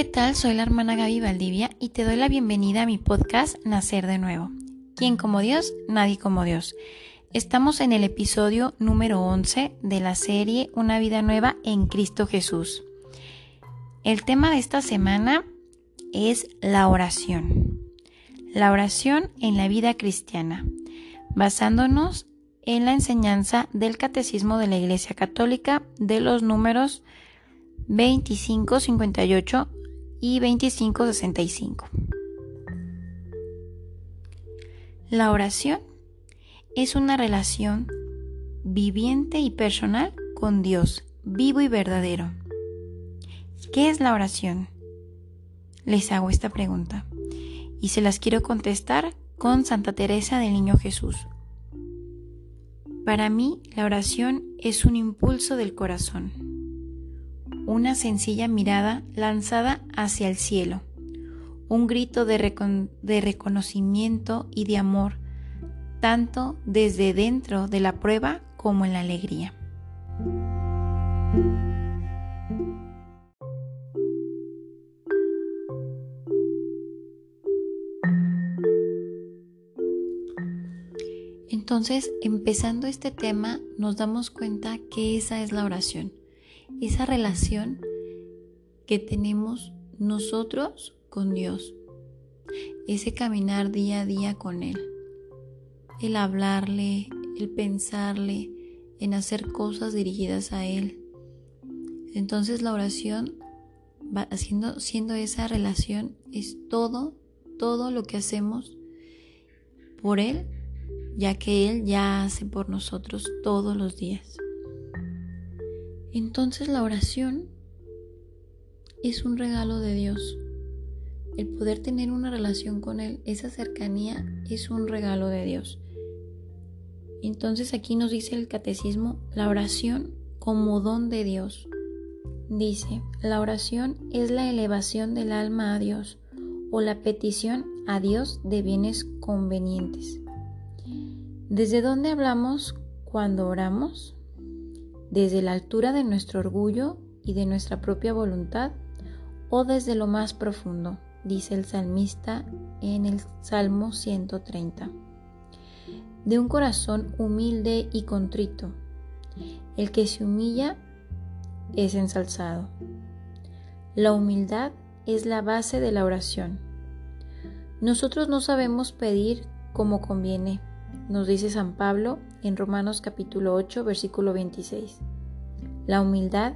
¿qué tal? Soy la hermana Gaby Valdivia y te doy la bienvenida a mi podcast Nacer de Nuevo. ¿Quién como Dios? Nadie como Dios. Estamos en el episodio número 11 de la serie Una vida nueva en Cristo Jesús. El tema de esta semana es la oración. La oración en la vida cristiana, basándonos en la enseñanza del Catecismo de la Iglesia Católica de los números 2558 y 2565. La oración es una relación viviente y personal con Dios, vivo y verdadero. ¿Qué es la oración? Les hago esta pregunta y se las quiero contestar con Santa Teresa del Niño Jesús. Para mí, la oración es un impulso del corazón una sencilla mirada lanzada hacia el cielo, un grito de, reconocimiento y de amor, tanto desde dentro de la prueba como en la alegría. Entonces, empezando este tema, nos damos cuenta que esa es la oración esa relación que tenemos nosotros con Dios, ese caminar día a día con Él, el hablarle, el pensarle, en hacer cosas dirigidas a Él. Entonces la oración va siendo esa relación, es todo, todo lo que hacemos por Él, ya que Él ya hace por nosotros todos los días. Entonces la oración es un regalo de Dios. El poder tener una relación con Él, esa cercanía es un regalo de Dios. Entonces aquí nos dice el catecismo la oración como don de Dios. Dice, la oración es la elevación del alma a Dios o la petición a Dios de bienes convenientes. ¿Desde dónde hablamos cuando oramos? Desde la altura de nuestro orgullo y de nuestra propia voluntad o desde lo más profundo, dice el salmista en el Salmo 130. De un corazón humilde y contrito, el que se humilla es ensalzado. La humildad es la base de la oración. Nosotros no sabemos pedir como conviene, nos dice San Pablo en Romanos capítulo 8, versículo 26. La humildad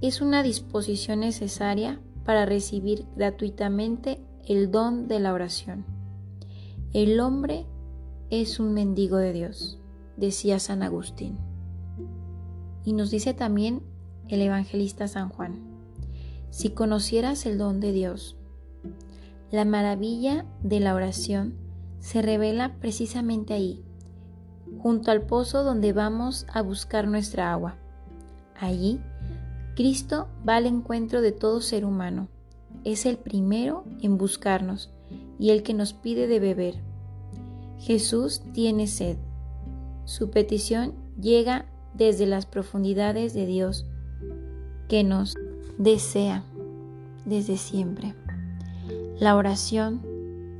es una disposición necesaria para recibir gratuitamente el don de la oración. El hombre es un mendigo de Dios, decía San Agustín. Y nos dice también el evangelista San Juan, si conocieras el don de Dios, la maravilla de la oración se revela precisamente ahí, junto al pozo donde vamos a buscar nuestra agua. Allí, Cristo va al encuentro de todo ser humano. Es el primero en buscarnos y el que nos pide de beber. Jesús tiene sed. Su petición llega desde las profundidades de Dios, que nos desea desde siempre. La oración,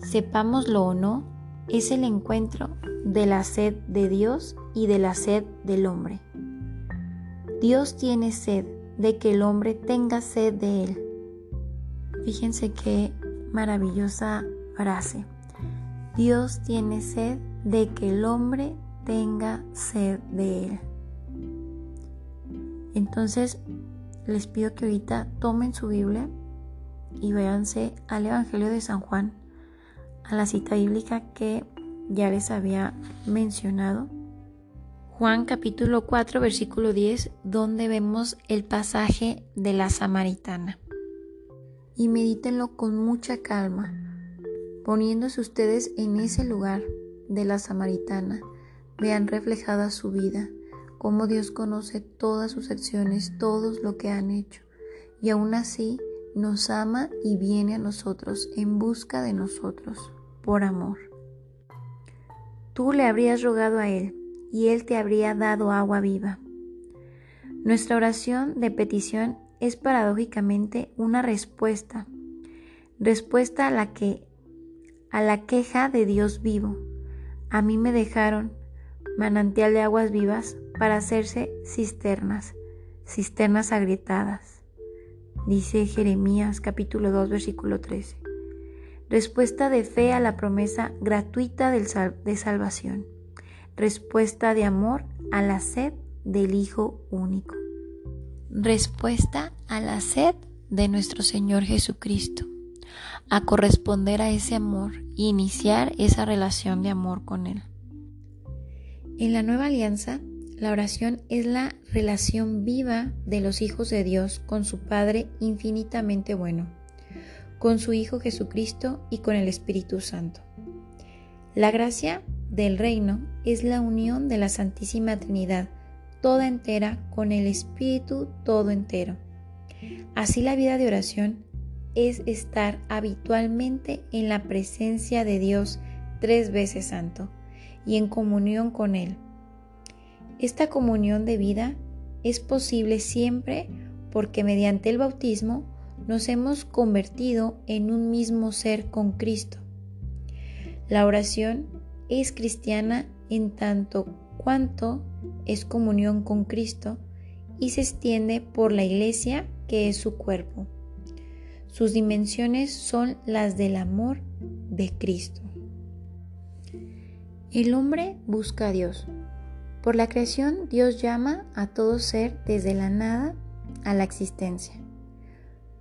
sepámoslo o no, es el encuentro de la sed de Dios y de la sed del hombre. Dios tiene sed de que el hombre tenga sed de Él. Fíjense qué maravillosa frase. Dios tiene sed de que el hombre tenga sed de Él. Entonces, les pido que ahorita tomen su Biblia y véanse al Evangelio de San Juan a la cita bíblica que ya les había mencionado. Juan capítulo 4 versículo 10 donde vemos el pasaje de la samaritana. Y medítenlo con mucha calma, poniéndose ustedes en ese lugar de la samaritana. Vean reflejada su vida, cómo Dios conoce todas sus acciones, todos lo que han hecho. Y aún así nos ama y viene a nosotros en busca de nosotros por amor. Tú le habrías rogado a Él y Él te habría dado agua viva. Nuestra oración de petición es paradójicamente una respuesta, respuesta a la que a la queja de Dios vivo. A mí me dejaron manantial de aguas vivas para hacerse cisternas, cisternas agrietadas. Dice Jeremías capítulo 2 versículo 13. Respuesta de fe a la promesa gratuita de salvación. Respuesta de amor a la sed del Hijo único. Respuesta a la sed de nuestro Señor Jesucristo. A corresponder a ese amor e iniciar esa relación de amor con Él. En la nueva alianza, la oración es la relación viva de los hijos de Dios con su Padre infinitamente bueno, con su Hijo Jesucristo y con el Espíritu Santo. La gracia del reino es la unión de la Santísima Trinidad toda entera con el Espíritu todo entero. Así la vida de oración es estar habitualmente en la presencia de Dios tres veces santo y en comunión con Él. Esta comunión de vida es posible siempre porque mediante el bautismo nos hemos convertido en un mismo ser con Cristo. La oración es cristiana en tanto cuanto es comunión con Cristo y se extiende por la iglesia que es su cuerpo. Sus dimensiones son las del amor de Cristo. El hombre busca a Dios. Por la creación Dios llama a todo ser desde la nada a la existencia,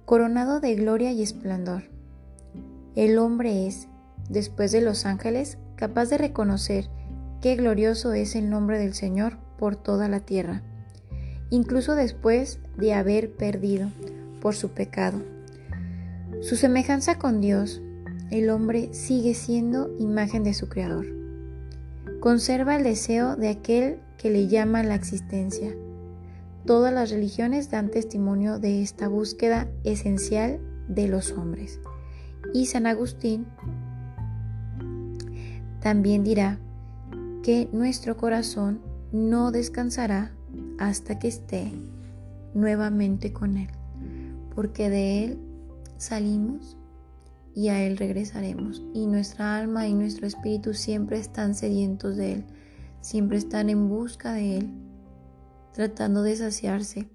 coronado de gloria y esplendor. El hombre es, después de los ángeles, capaz de reconocer qué glorioso es el nombre del Señor por toda la tierra, incluso después de haber perdido por su pecado. Su semejanza con Dios, el hombre sigue siendo imagen de su Creador. Conserva el deseo de aquel que le llama la existencia. Todas las religiones dan testimonio de esta búsqueda esencial de los hombres. Y San Agustín también dirá que nuestro corazón no descansará hasta que esté nuevamente con Él, porque de Él salimos y a Él regresaremos. Y nuestra alma y nuestro espíritu siempre están sedientos de Él, siempre están en busca de Él, tratando de saciarse.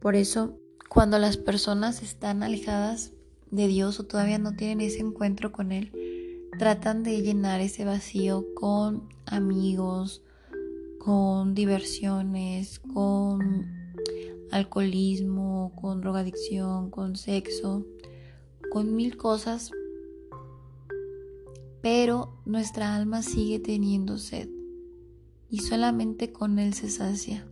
Por eso, cuando las personas están alejadas de Dios o todavía no tienen ese encuentro con Él, tratan de llenar ese vacío con amigos, con diversiones, con alcoholismo, con drogadicción, con sexo, con mil cosas, pero nuestra alma sigue teniendo sed y solamente con Él se sacia,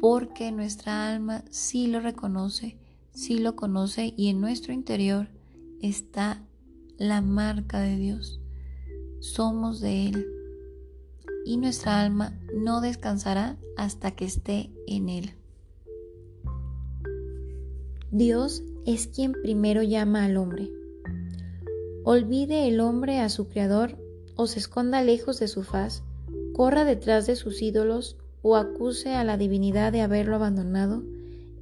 porque nuestra alma sí lo reconoce, sí lo conoce y en nuestro interior está la marca de Dios. Somos de Él y nuestra alma no descansará hasta que esté en Él. Dios es quien primero llama al hombre. Olvide el hombre a su Creador o se esconda lejos de su faz, corra detrás de sus ídolos o acuse a la divinidad de haberlo abandonado,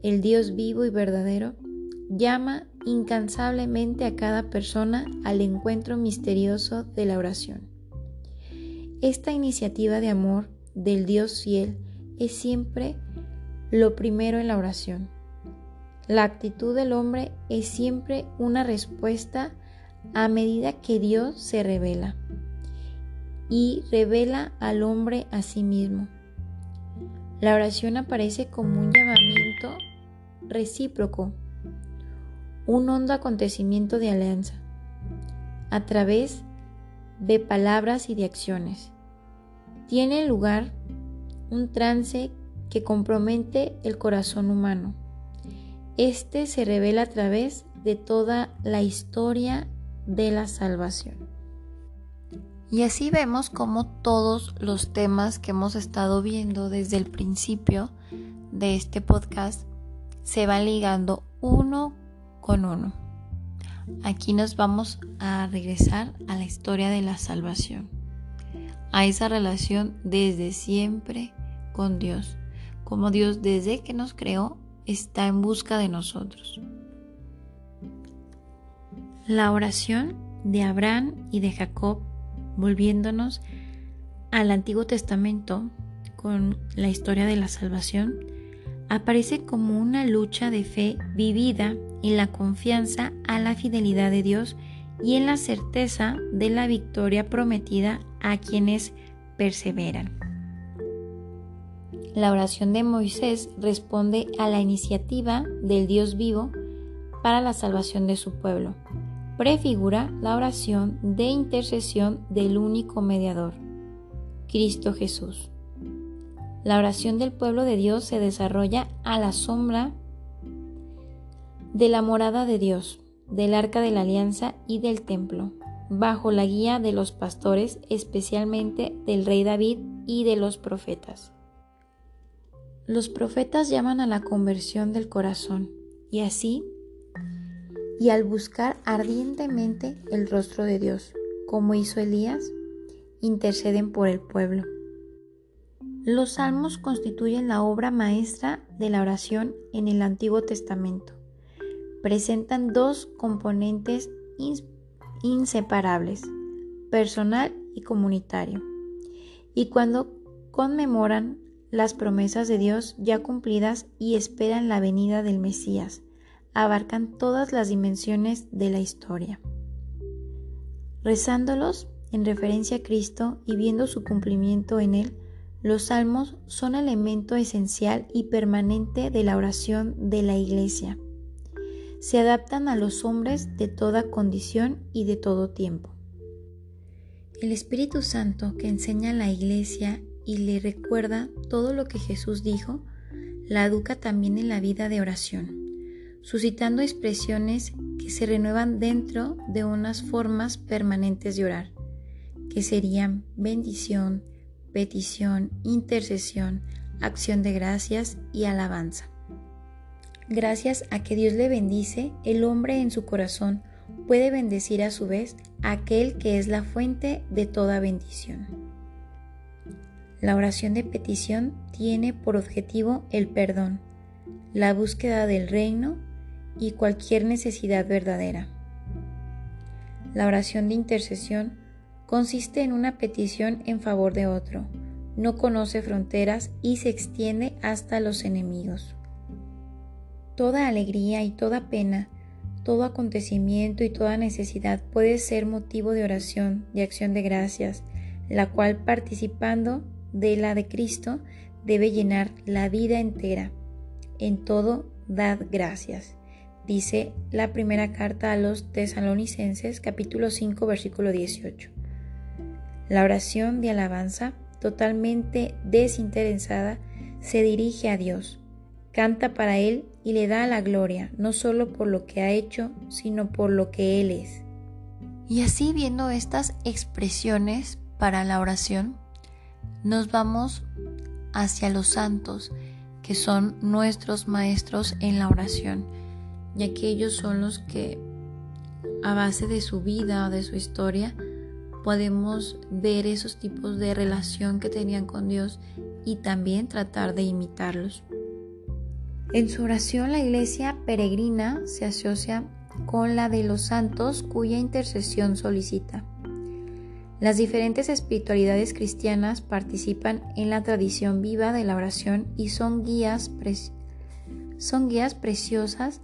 el Dios vivo y verdadero llama incansablemente a cada persona al encuentro misterioso de la oración. Esta iniciativa de amor del Dios fiel es siempre lo primero en la oración. La actitud del hombre es siempre una respuesta a medida que Dios se revela y revela al hombre a sí mismo. La oración aparece como un llamamiento recíproco un hondo acontecimiento de alianza, a través de palabras y de acciones. Tiene lugar un trance que compromete el corazón humano. Este se revela a través de toda la historia de la salvación. Y así vemos como todos los temas que hemos estado viendo desde el principio de este podcast se van ligando uno con uno. Aquí nos vamos a regresar a la historia de la salvación, a esa relación desde siempre con Dios, como Dios desde que nos creó está en busca de nosotros. La oración de Abraham y de Jacob, volviéndonos al Antiguo Testamento con la historia de la salvación, aparece como una lucha de fe vivida en la confianza a la fidelidad de Dios y en la certeza de la victoria prometida a quienes perseveran. La oración de Moisés responde a la iniciativa del Dios vivo para la salvación de su pueblo. Prefigura la oración de intercesión del único mediador, Cristo Jesús. La oración del pueblo de Dios se desarrolla a la sombra de la morada de Dios, del arca de la alianza y del templo, bajo la guía de los pastores, especialmente del rey David y de los profetas. Los profetas llaman a la conversión del corazón y así, y al buscar ardientemente el rostro de Dios, como hizo Elías, interceden por el pueblo. Los salmos constituyen la obra maestra de la oración en el Antiguo Testamento. Presentan dos componentes inseparables, personal y comunitario. Y cuando conmemoran las promesas de Dios ya cumplidas y esperan la venida del Mesías, abarcan todas las dimensiones de la historia. Rezándolos en referencia a Cristo y viendo su cumplimiento en Él, los salmos son elemento esencial y permanente de la oración de la Iglesia. Se adaptan a los hombres de toda condición y de todo tiempo. El Espíritu Santo que enseña a la Iglesia y le recuerda todo lo que Jesús dijo, la educa también en la vida de oración, suscitando expresiones que se renuevan dentro de unas formas permanentes de orar, que serían bendición, petición, intercesión, acción de gracias y alabanza. Gracias a que Dios le bendice, el hombre en su corazón puede bendecir a su vez a aquel que es la fuente de toda bendición. La oración de petición tiene por objetivo el perdón, la búsqueda del reino y cualquier necesidad verdadera. La oración de intercesión consiste en una petición en favor de otro, no conoce fronteras y se extiende hasta los enemigos. Toda alegría y toda pena, todo acontecimiento y toda necesidad puede ser motivo de oración, de acción de gracias, la cual participando de la de Cristo debe llenar la vida entera. En todo, dad gracias. Dice la primera carta a los tesalonicenses capítulo 5 versículo 18. La oración de alabanza, totalmente desinteresada, se dirige a Dios, canta para Él y le da la gloria, no solo por lo que ha hecho, sino por lo que Él es. Y así viendo estas expresiones para la oración, nos vamos hacia los santos, que son nuestros maestros en la oración, ya que ellos son los que, a base de su vida, de su historia, podemos ver esos tipos de relación que tenían con Dios y también tratar de imitarlos. En su oración la iglesia peregrina se asocia con la de los santos cuya intercesión solicita. Las diferentes espiritualidades cristianas participan en la tradición viva de la oración y son guías, son guías preciosas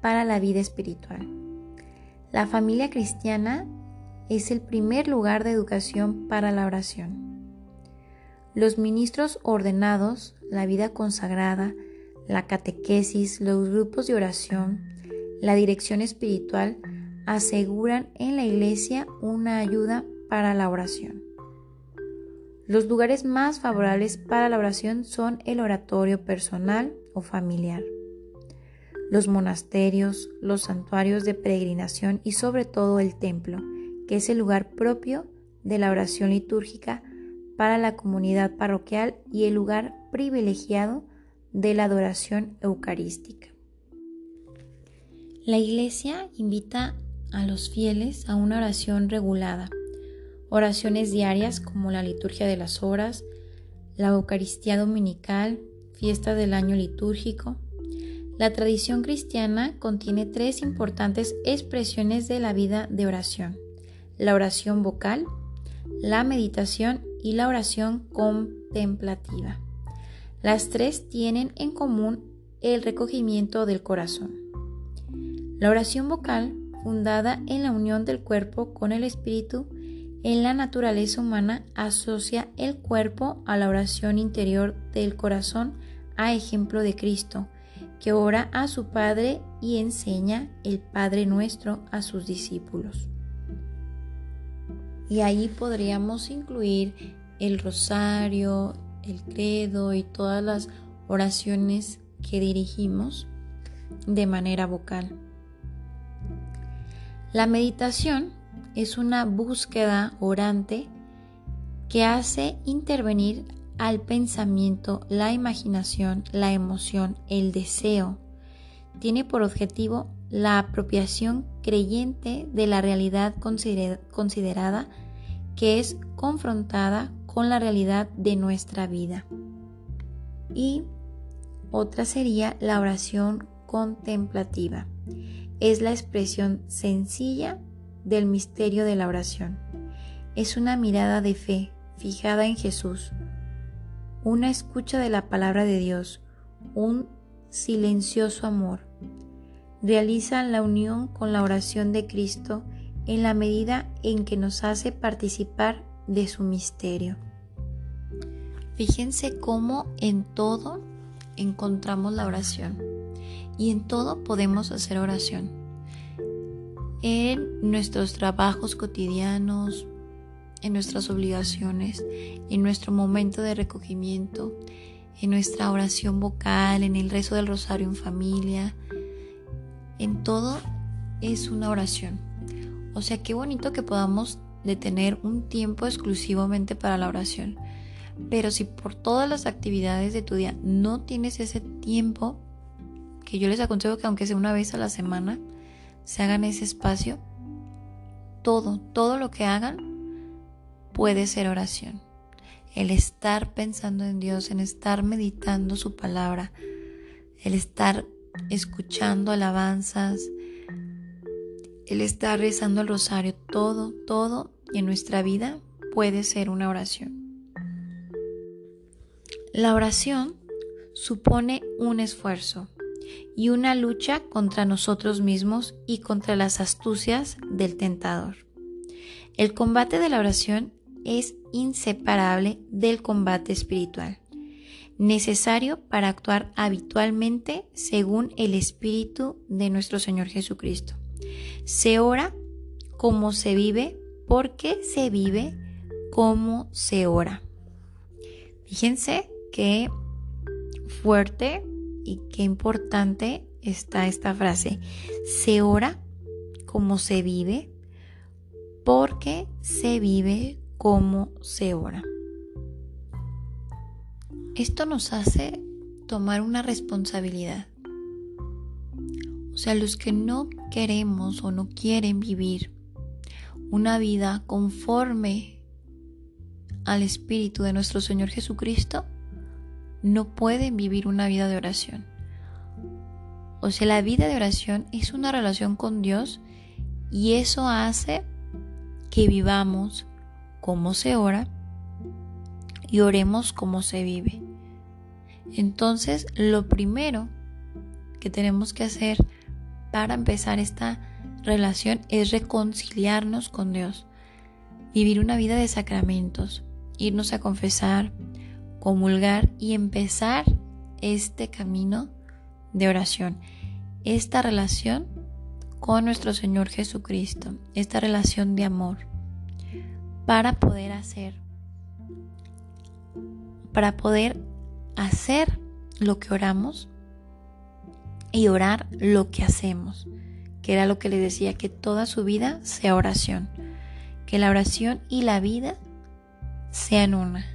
para la vida espiritual. La familia cristiana es el primer lugar de educación para la oración. Los ministros ordenados, la vida consagrada, la catequesis, los grupos de oración, la dirección espiritual aseguran en la iglesia una ayuda para la oración. Los lugares más favorables para la oración son el oratorio personal o familiar, los monasterios, los santuarios de peregrinación y sobre todo el templo, que es el lugar propio de la oración litúrgica para la comunidad parroquial y el lugar privilegiado de la adoración eucarística. La Iglesia invita a los fieles a una oración regulada, oraciones diarias como la liturgia de las horas, la Eucaristía dominical, fiesta del año litúrgico, La tradición cristiana contiene tres importantes expresiones de la vida de oración. La oración vocal, la meditación y la oración contemplativa. Las tres tienen en común el recogimiento del corazón. La oración vocal, fundada en la unión del cuerpo con el espíritu, en la naturaleza humana asocia el cuerpo a la oración interior del corazón a ejemplo de Cristo, que ora a su Padre y enseña el Padre nuestro a sus discípulos. Y ahí podríamos incluir el rosario, el credo y todas las oraciones que dirigimos de manera vocal. La meditación es una búsqueda orante que hace intervenir al pensamiento, la imaginación, la emoción, el deseo. Tiene por objetivo la apropiación creyente de la realidad considerada que es confrontada con la realidad de nuestra vida. Y otra sería la oración contemplativa. Es la expresión sencilla del misterio de la oración. Es una mirada de fe fijada en Jesús, una escucha de la palabra de Dios, un silencioso amor. Realiza la unión con la oración de Cristo en la medida en que nos hace participar de su misterio. Fíjense cómo en todo encontramos la oración y en todo podemos hacer oración. En nuestros trabajos cotidianos, en nuestras obligaciones, en nuestro momento de recogimiento, en nuestra oración vocal, en el rezo del rosario en familia, en todo es una oración. O sea, qué bonito que podamos detener un tiempo exclusivamente para la oración. Pero si por todas las actividades de tu día no tienes ese tiempo, que yo les aconsejo que aunque sea una vez a la semana, se hagan ese espacio, todo, todo lo que hagan puede ser oración. El estar pensando en Dios, en estar meditando su palabra, el estar escuchando alabanzas, el estar rezando el rosario, todo, todo en nuestra vida puede ser una oración. La oración supone un esfuerzo y una lucha contra nosotros mismos y contra las astucias del tentador. El combate de la oración es inseparable del combate espiritual, necesario para actuar habitualmente según el Espíritu de nuestro Señor Jesucristo. Se ora como se vive porque se vive como se ora. Fíjense qué fuerte y qué importante está esta frase. Se ora como se vive porque se vive como se ora. Esto nos hace tomar una responsabilidad. O sea, los que no queremos o no quieren vivir una vida conforme al Espíritu de nuestro Señor Jesucristo, no pueden vivir una vida de oración. O sea, la vida de oración es una relación con Dios y eso hace que vivamos como se ora y oremos como se vive. Entonces, lo primero que tenemos que hacer para empezar esta relación es reconciliarnos con Dios, vivir una vida de sacramentos, irnos a confesar, comulgar y empezar este camino de oración, esta relación con nuestro Señor Jesucristo, esta relación de amor, para poder hacer, para poder hacer lo que oramos y orar lo que hacemos, que era lo que le decía, que toda su vida sea oración, que la oración y la vida sean una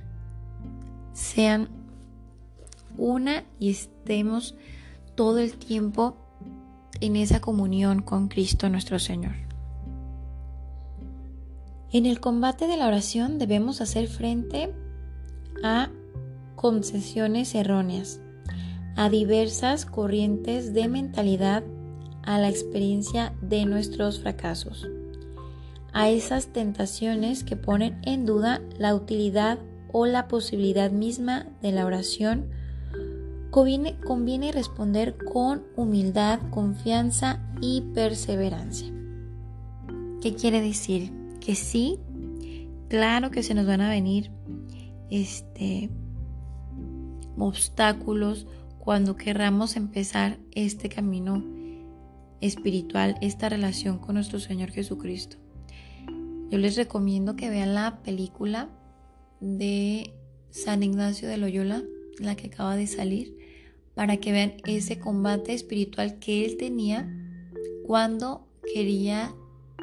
sean una y estemos todo el tiempo en esa comunión con Cristo nuestro Señor. En el combate de la oración debemos hacer frente a concesiones erróneas, a diversas corrientes de mentalidad a la experiencia de nuestros fracasos, a esas tentaciones que ponen en duda la utilidad o la posibilidad misma de la oración, conviene, conviene responder con humildad, confianza y perseverancia. ¿Qué quiere decir? Que sí, claro que se nos van a venir este obstáculos cuando querramos empezar este camino espiritual, esta relación con nuestro Señor Jesucristo. Yo les recomiendo que vean la película de San Ignacio de Loyola, la que acaba de salir, para que vean ese combate espiritual que él tenía cuando quería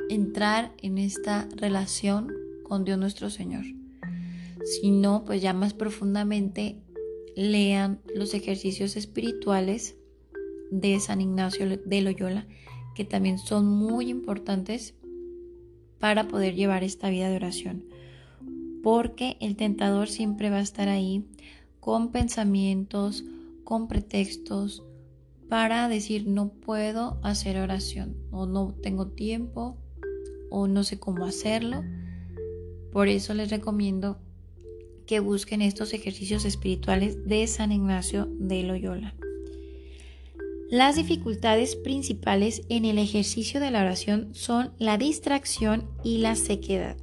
entrar en esta relación con Dios nuestro Señor. Si no, pues ya más profundamente lean los ejercicios espirituales de San Ignacio de Loyola, que también son muy importantes para poder llevar esta vida de oración. Porque el tentador siempre va a estar ahí con pensamientos, con pretextos, para decir no puedo hacer oración o no tengo tiempo o no sé cómo hacerlo. Por eso les recomiendo que busquen estos ejercicios espirituales de San Ignacio de Loyola. Las dificultades principales en el ejercicio de la oración son la distracción y la sequedad.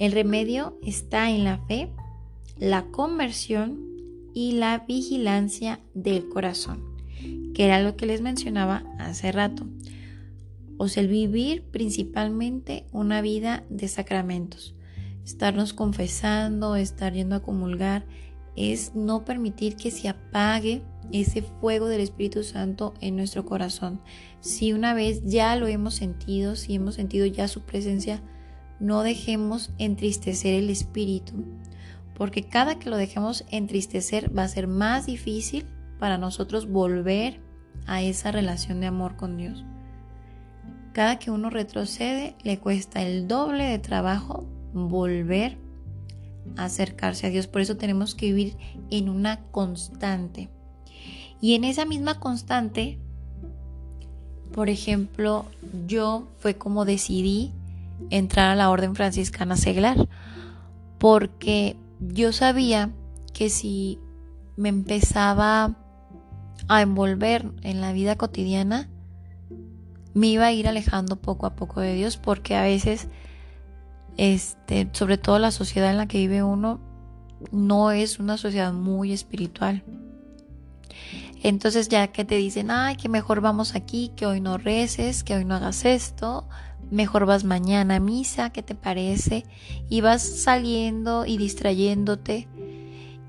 El remedio está en la fe, la conversión y la vigilancia del corazón, que era lo que les mencionaba hace rato. O sea, el vivir principalmente una vida de sacramentos. Estarnos confesando, estar yendo a comulgar, es no permitir que se apague ese fuego del Espíritu Santo en nuestro corazón. Si una vez ya lo hemos sentido, si hemos sentido ya su presencia, no dejemos entristecer el Espíritu, porque cada que lo dejemos entristecer va a ser más difícil para nosotros volver a esa relación de amor con Dios. Cada que uno retrocede, le cuesta el doble de trabajo volver a acercarse a Dios. Por eso tenemos que vivir en una constante. Y en esa misma constante, por ejemplo, yo fue como decidí entrar a la orden franciscana seglar, porque yo sabía que si me empezaba a envolver en la vida cotidiana, me iba a ir alejando poco a poco de Dios, porque a veces, este, sobre todo la sociedad en la que vive uno, no es una sociedad muy espiritual. Entonces ya que te dicen, ay, que mejor vamos aquí, que hoy no reces, que hoy no hagas esto, mejor vas mañana a misa, ¿qué te parece? Y vas saliendo y distrayéndote.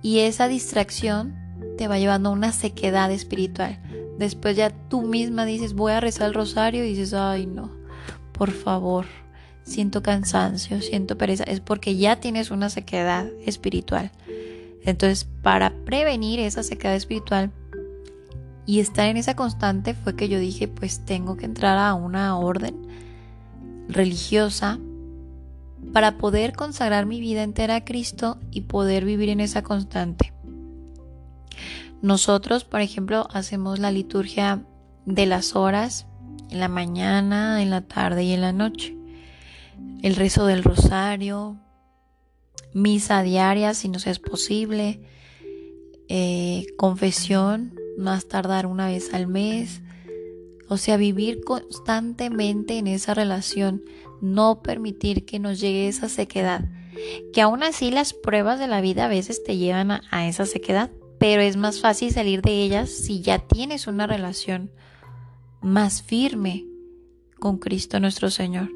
Y esa distracción te va llevando a una sequedad espiritual. Después ya tú misma dices, voy a rezar el rosario y dices, ay no, por favor, siento cansancio, siento pereza. Es porque ya tienes una sequedad espiritual. Entonces, para prevenir esa sequedad espiritual, y estar en esa constante fue que yo dije, pues tengo que entrar a una orden religiosa para poder consagrar mi vida entera a Cristo y poder vivir en esa constante. Nosotros, por ejemplo, hacemos la liturgia de las horas en la mañana, en la tarde y en la noche. El rezo del rosario, misa diaria si nos es posible, eh, confesión más tardar una vez al mes. O sea, vivir constantemente en esa relación, no permitir que nos llegue esa sequedad. Que aún así las pruebas de la vida a veces te llevan a, a esa sequedad, pero es más fácil salir de ellas si ya tienes una relación más firme con Cristo nuestro Señor.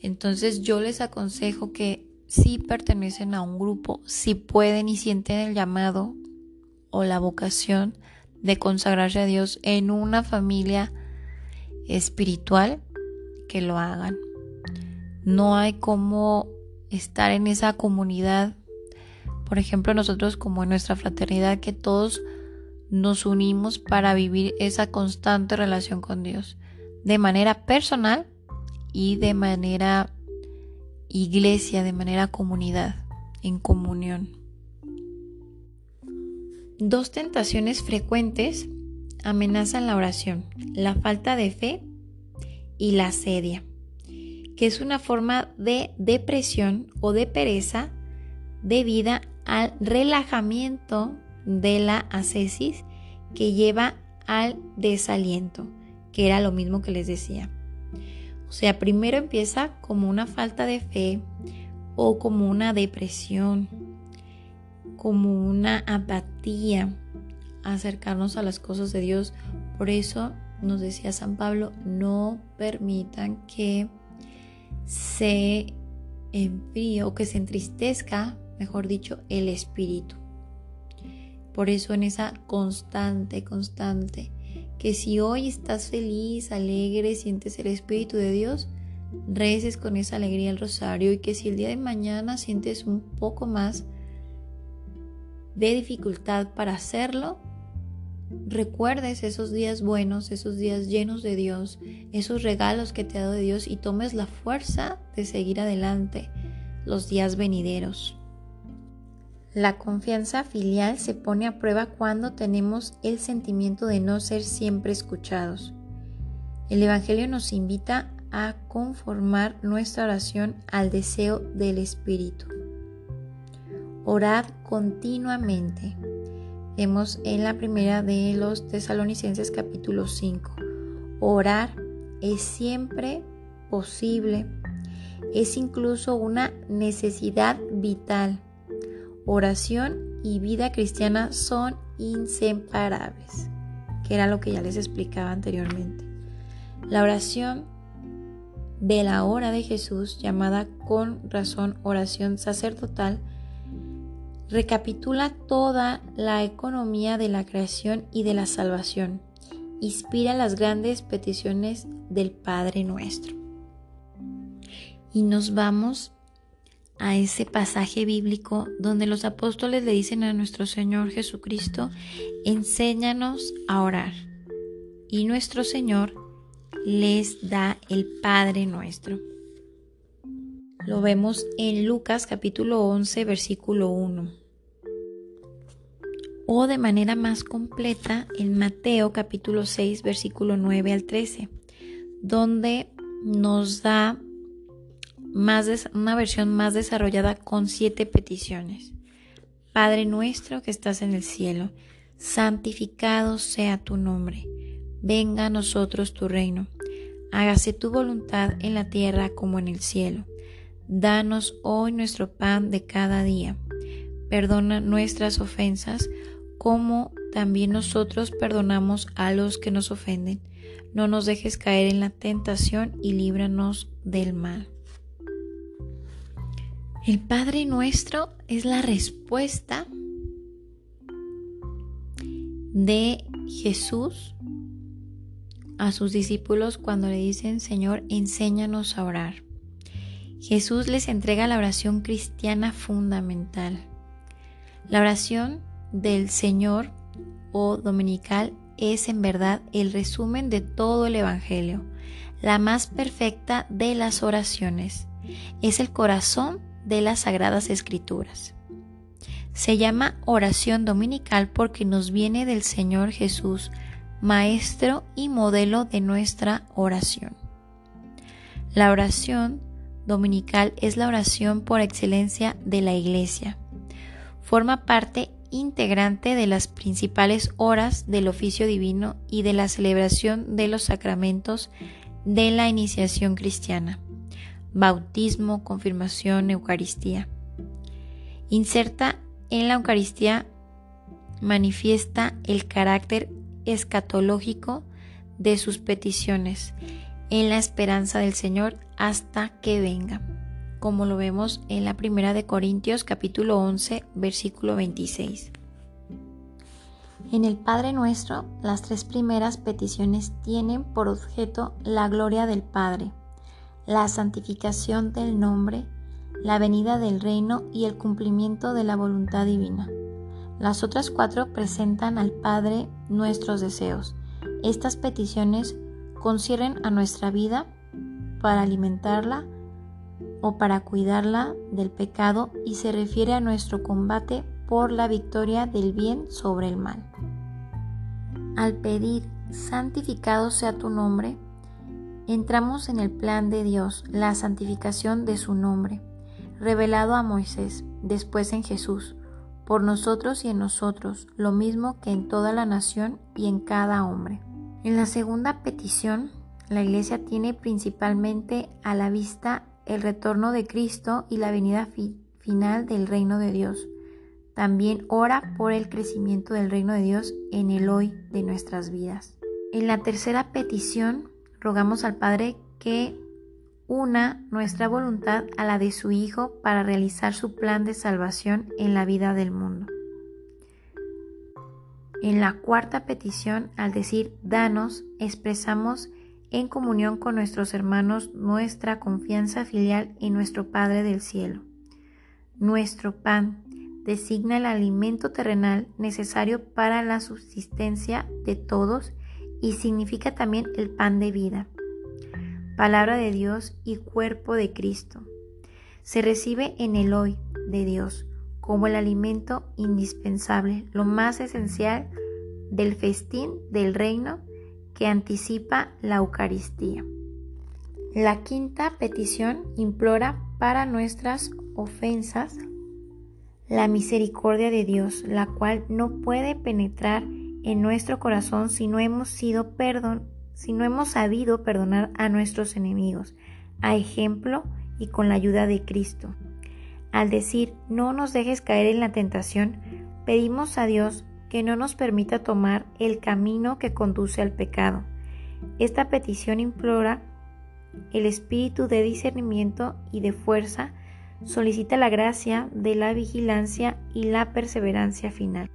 Entonces yo les aconsejo que si pertenecen a un grupo, si pueden y sienten el llamado o la vocación, de consagrarse a Dios en una familia espiritual, que lo hagan. No hay como estar en esa comunidad. Por ejemplo, nosotros como en nuestra fraternidad, que todos nos unimos para vivir esa constante relación con Dios, de manera personal y de manera iglesia, de manera comunidad, en comunión. Dos tentaciones frecuentes amenazan la oración, la falta de fe y la sedia, que es una forma de depresión o de pereza debida al relajamiento de la ascesis que lleva al desaliento, que era lo mismo que les decía. O sea, primero empieza como una falta de fe o como una depresión, como una apatía acercarnos a las cosas de Dios. Por eso nos decía San Pablo, no permitan que se enfríe o que se entristezca, mejor dicho, el espíritu. Por eso en esa constante, constante, que si hoy estás feliz, alegre, sientes el Espíritu de Dios, reces con esa alegría el rosario y que si el día de mañana sientes un poco más de dificultad para hacerlo, recuerdes esos días buenos, esos días llenos de Dios, esos regalos que te ha dado Dios y tomes la fuerza de seguir adelante los días venideros. La confianza filial se pone a prueba cuando tenemos el sentimiento de no ser siempre escuchados. El Evangelio nos invita a conformar nuestra oración al deseo del Espíritu. Orad continuamente. Vemos en la primera de los tesalonicenses capítulo 5. Orar es siempre posible, es incluso una necesidad vital. Oración y vida cristiana son inseparables, que era lo que ya les explicaba anteriormente. La oración de la hora de Jesús, llamada con razón oración sacerdotal, recapitula toda la economía de la creación y de la salvación. Inspira las grandes peticiones del Padre nuestro. Y nos vamos a ese pasaje bíblico donde los apóstoles le dicen a nuestro Señor Jesucristo, enséñanos a orar. Y nuestro Señor les da el Padre nuestro. Lo vemos en Lucas capítulo 11 versículo 1. O de manera más completa en Mateo capítulo 6 versículo 9 al 13, donde nos da más una versión más desarrollada con siete peticiones. Padre nuestro que estás en el cielo, santificado sea tu nombre, venga a nosotros tu reino, hágase tu voluntad en la tierra como en el cielo. Danos hoy nuestro pan de cada día. Perdona nuestras ofensas como también nosotros perdonamos a los que nos ofenden. No nos dejes caer en la tentación y líbranos del mal. El Padre nuestro es la respuesta de Jesús a sus discípulos cuando le dicen, Señor, enséñanos a orar. Jesús les entrega la oración cristiana fundamental. La oración del Señor o dominical es en verdad el resumen de todo el Evangelio, la más perfecta de las oraciones. Es el corazón de las Sagradas Escrituras. Se llama oración dominical porque nos viene del Señor Jesús, Maestro y modelo de nuestra oración. La oración dominical es la oración por excelencia de la Iglesia. Forma parte integrante de las principales horas del oficio divino y de la celebración de los sacramentos de la iniciación cristiana, bautismo, confirmación, Eucaristía. Inserta en la Eucaristía manifiesta el carácter escatológico de sus peticiones en la esperanza del Señor hasta que venga, como lo vemos en la primera de Corintios capítulo 11 versículo 26. En el Padre Nuestro, las tres primeras peticiones tienen por objeto la gloria del Padre, la santificación del nombre, la venida del reino y el cumplimiento de la voluntad divina. Las otras cuatro presentan al Padre nuestros deseos. Estas peticiones concierren a nuestra vida para alimentarla o para cuidarla del pecado y se refiere a nuestro combate por la victoria del bien sobre el mal. Al pedir, santificado sea tu nombre, entramos en el plan de Dios, la santificación de su nombre, revelado a Moisés, después en Jesús, por nosotros y en nosotros, lo mismo que en toda la nación y en cada hombre. En la segunda petición, la Iglesia tiene principalmente a la vista el retorno de Cristo y la venida final del reino de Dios. También ora por el crecimiento del reino de Dios en el hoy de nuestras vidas. En la tercera petición, rogamos al Padre que una nuestra voluntad a la de su Hijo para realizar su plan de salvación en la vida del mundo. En la cuarta petición, al decir danos, expresamos en comunión con nuestros hermanos nuestra confianza filial en nuestro Padre del cielo. Nuestro pan designa el alimento terrenal necesario para la subsistencia de todos y significa también el pan de vida, palabra de Dios y cuerpo de Cristo. Se recibe en el hoy de Dios como el alimento indispensable, lo más esencial del festín del reino que anticipa la Eucaristía. La quinta petición implora para nuestras ofensas la misericordia de Dios, la cual no puede penetrar en nuestro corazón si no hemos sido perdón, si no hemos sabido perdonar a nuestros enemigos, a ejemplo y con la ayuda de Cristo. Al decir no nos dejes caer en la tentación, pedimos a Dios que no nos permita tomar el camino que conduce al pecado. Esta petición implora el espíritu de discernimiento y de fuerza, solicita la gracia de la vigilancia y la perseverancia final.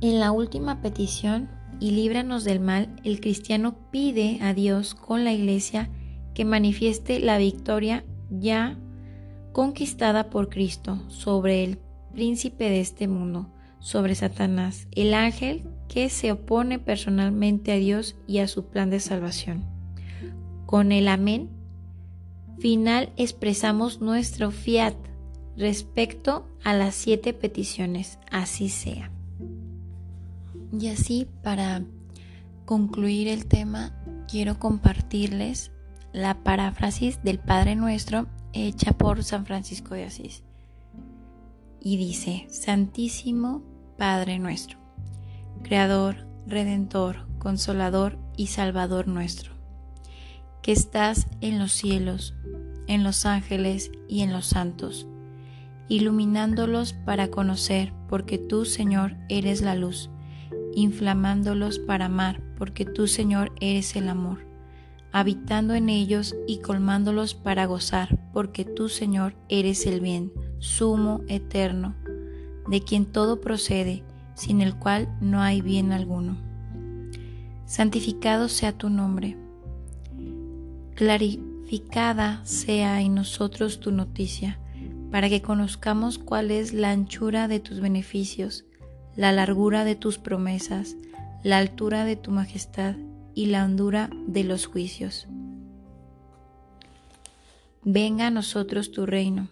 En la última petición, y líbranos del mal, el cristiano pide a Dios con la iglesia que manifieste la victoria ya conquistada por Cristo sobre el príncipe de este mundo sobre Satanás, el ángel que se opone personalmente a Dios y a su plan de salvación. Con el amén final expresamos nuestro fiat respecto a las siete peticiones, así sea. Y así para concluir el tema, quiero compartirles la paráfrasis del Padre Nuestro hecha por San Francisco de Asís. Y dice, Santísimo Padre nuestro, Creador, Redentor, Consolador y Salvador nuestro, que estás en los cielos, en los ángeles y en los santos, iluminándolos para conocer, porque tú, Señor, eres la luz, inflamándolos para amar, porque tú, Señor, eres el amor, habitando en ellos y colmándolos para gozar, porque tú, Señor, eres el bien sumo, eterno, de quien todo procede, sin el cual no hay bien alguno. Santificado sea tu nombre. Clarificada sea en nosotros tu noticia, para que conozcamos cuál es la anchura de tus beneficios, la largura de tus promesas, la altura de tu majestad y la hondura de los juicios. Venga a nosotros tu reino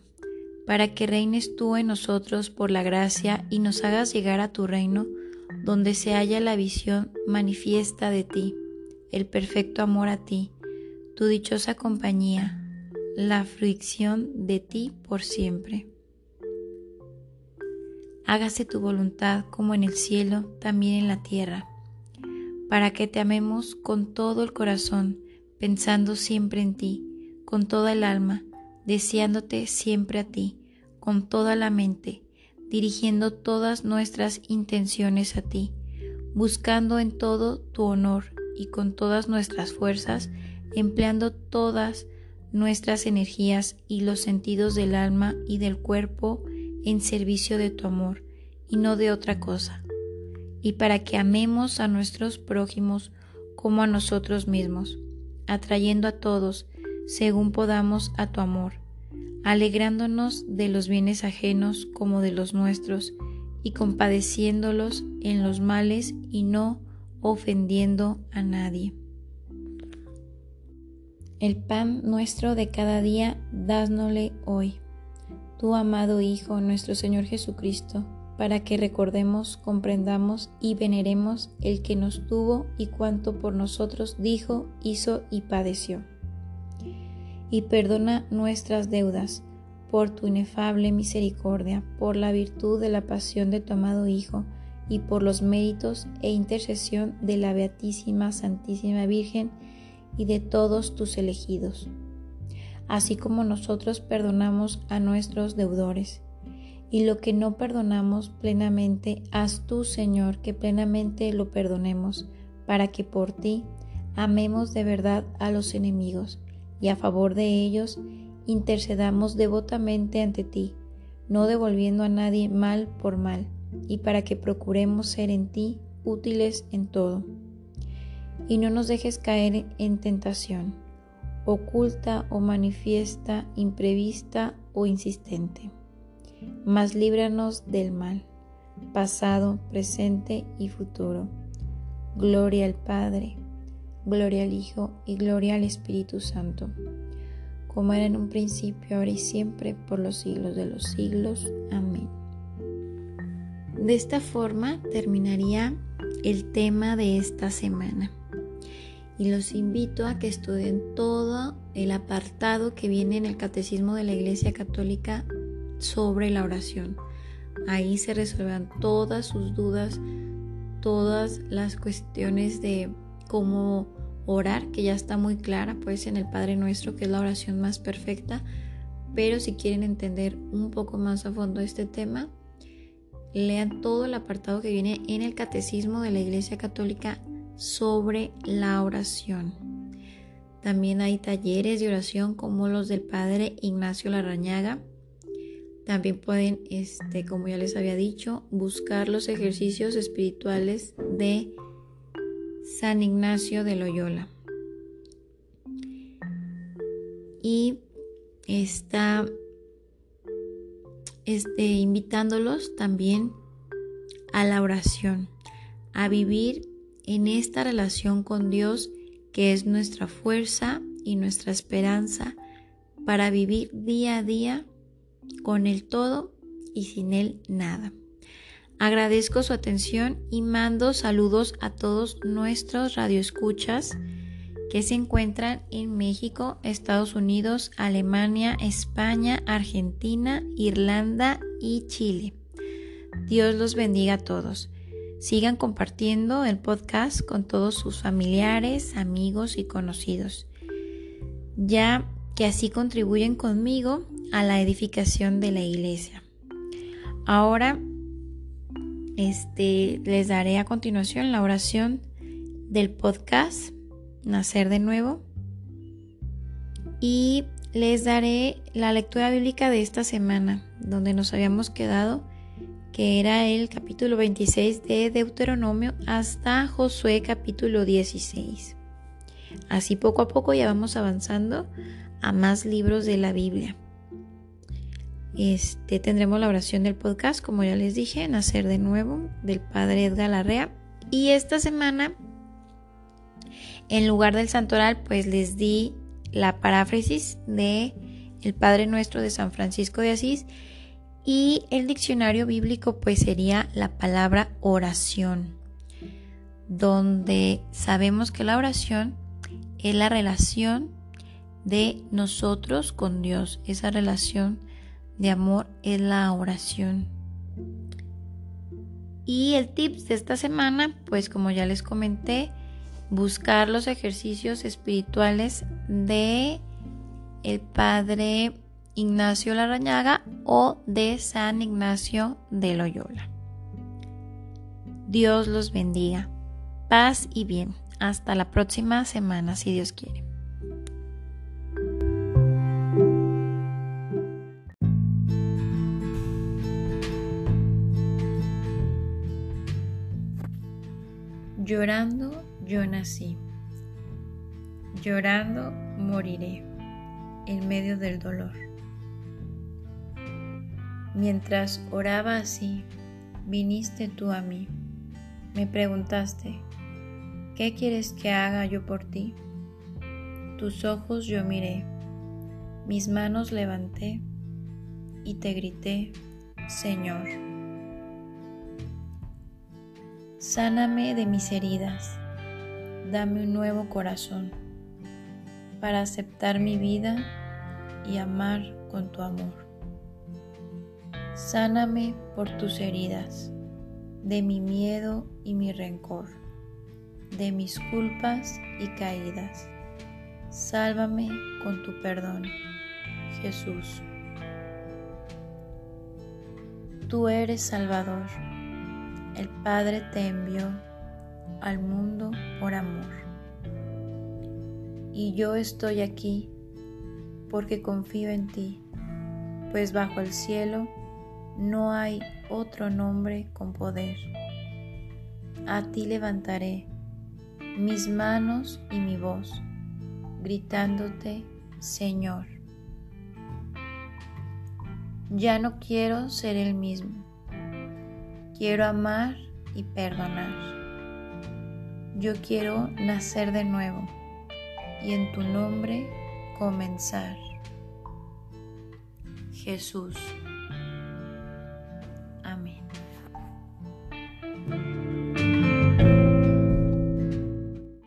para que reines tú en nosotros por la gracia y nos hagas llegar a tu reino, donde se halla la visión manifiesta de ti, el perfecto amor a ti, tu dichosa compañía, la fricción de ti por siempre. Hágase tu voluntad como en el cielo, también en la tierra, para que te amemos con todo el corazón, pensando siempre en ti, con toda el alma, deseándote siempre a ti, con toda la mente, dirigiendo todas nuestras intenciones a ti, buscando en todo tu honor y con todas nuestras fuerzas, empleando todas nuestras energías y los sentidos del alma y del cuerpo en servicio de tu amor y no de otra cosa, y para que amemos a nuestros prójimos como a nosotros mismos, atrayendo a todos según podamos a tu amor, alegrándonos de los bienes ajenos como de los nuestros, y compadeciéndolos en los males y no ofendiendo a nadie. El pan nuestro de cada día, dásnole hoy. Tu amado Hijo, nuestro Señor Jesucristo, para que recordemos, comprendamos y veneremos el que nos tuvo y cuanto por nosotros dijo, hizo y padeció. Y perdona nuestras deudas por tu inefable misericordia, por la virtud de la pasión de tu amado Hijo, y por los méritos e intercesión de la Beatísima Santísima Virgen y de todos tus elegidos, así como nosotros perdonamos a nuestros deudores y lo que no perdonamos plenamente, haz tú, Señor, que plenamente lo perdonemos, para que por ti amemos de verdad a los enemigos, y a favor de ellos intercedamos devotamente ante ti, no devolviendo a nadie mal por mal, y para que procuremos ser en ti útiles en todo. Y no nos dejes caer en tentación, oculta o manifiesta, imprevista o insistente mas líbranos del mal, pasado, presente y futuro. Gloria al Padre, gloria al Hijo y gloria al Espíritu Santo, como era en un principio, ahora y siempre, por los siglos de los siglos. Amén. De esta forma terminaría el tema de esta semana. Y los invito a que estudien todo el apartado que viene en el Catecismo de la Iglesia Católica sobre la oración. Ahí se resuelvan todas sus dudas, todas las cuestiones de cómo orar, que ya está muy clara, pues en el Padre Nuestro, que es la oración más perfecta. Pero si quieren entender un poco más a fondo este tema, lean todo el apartado que viene en el Catecismo de la Iglesia Católica sobre la oración. También hay talleres de oración como los del Padre Ignacio Larrañaga también pueden, este, como ya les había dicho, buscar los ejercicios espirituales de San Ignacio de Loyola. Y está este, invitándolos también a la oración, a vivir en esta relación con Dios que es nuestra fuerza y nuestra esperanza para vivir día a día con el todo y sin él nada. Agradezco su atención y mando saludos a todos nuestros radioescuchas que se encuentran en México, Estados Unidos, Alemania, España, Argentina, Irlanda y Chile. Dios los bendiga a todos. Sigan compartiendo el podcast con todos sus familiares, amigos y conocidos, ya que así contribuyen conmigo a la edificación de la iglesia. Ahora este, les daré a continuación la oración del podcast Nacer de nuevo y les daré la lectura bíblica de esta semana, donde nos habíamos quedado, que era el capítulo 26 de Deuteronomio hasta Josué capítulo 16. Así poco a poco ya vamos avanzando a más libros de la Biblia. Este, tendremos la oración del podcast, como ya les dije, Nacer de Nuevo, del Padre Edgar Larrea. Y esta semana, en lugar del santoral, pues les di la paráfrasis de el Padre Nuestro de San Francisco de Asís. Y el diccionario bíblico, pues sería la palabra oración, donde sabemos que la oración es la relación de nosotros con Dios, esa relación de amor es la oración. Y el tips de esta semana, pues como ya les comenté, buscar los ejercicios espirituales de el Padre Ignacio Larrañaga o de San Ignacio de Loyola. Dios los bendiga. Paz y bien. Hasta la próxima semana, si Dios quiere. Llorando yo nací, llorando moriré en medio del dolor. Mientras oraba así, viniste tú a mí. Me preguntaste, ¿qué quieres que haga yo por ti? Tus ojos yo miré, mis manos levanté y te grité, Señor. Sáname de mis heridas, dame un nuevo corazón para aceptar mi vida y amar con tu amor. Sáname por tus heridas, de mi miedo y mi rencor, de mis culpas y caídas. Sálvame con tu perdón, Jesús. Tú eres Salvador. El Padre te envió al mundo por amor. Y yo estoy aquí porque confío en ti, pues bajo el cielo no hay otro nombre con poder. A ti levantaré mis manos y mi voz, gritándote, Señor. Ya no quiero ser el mismo. Quiero amar y perdonar. Yo quiero nacer de nuevo y en tu nombre comenzar. Jesús. thank you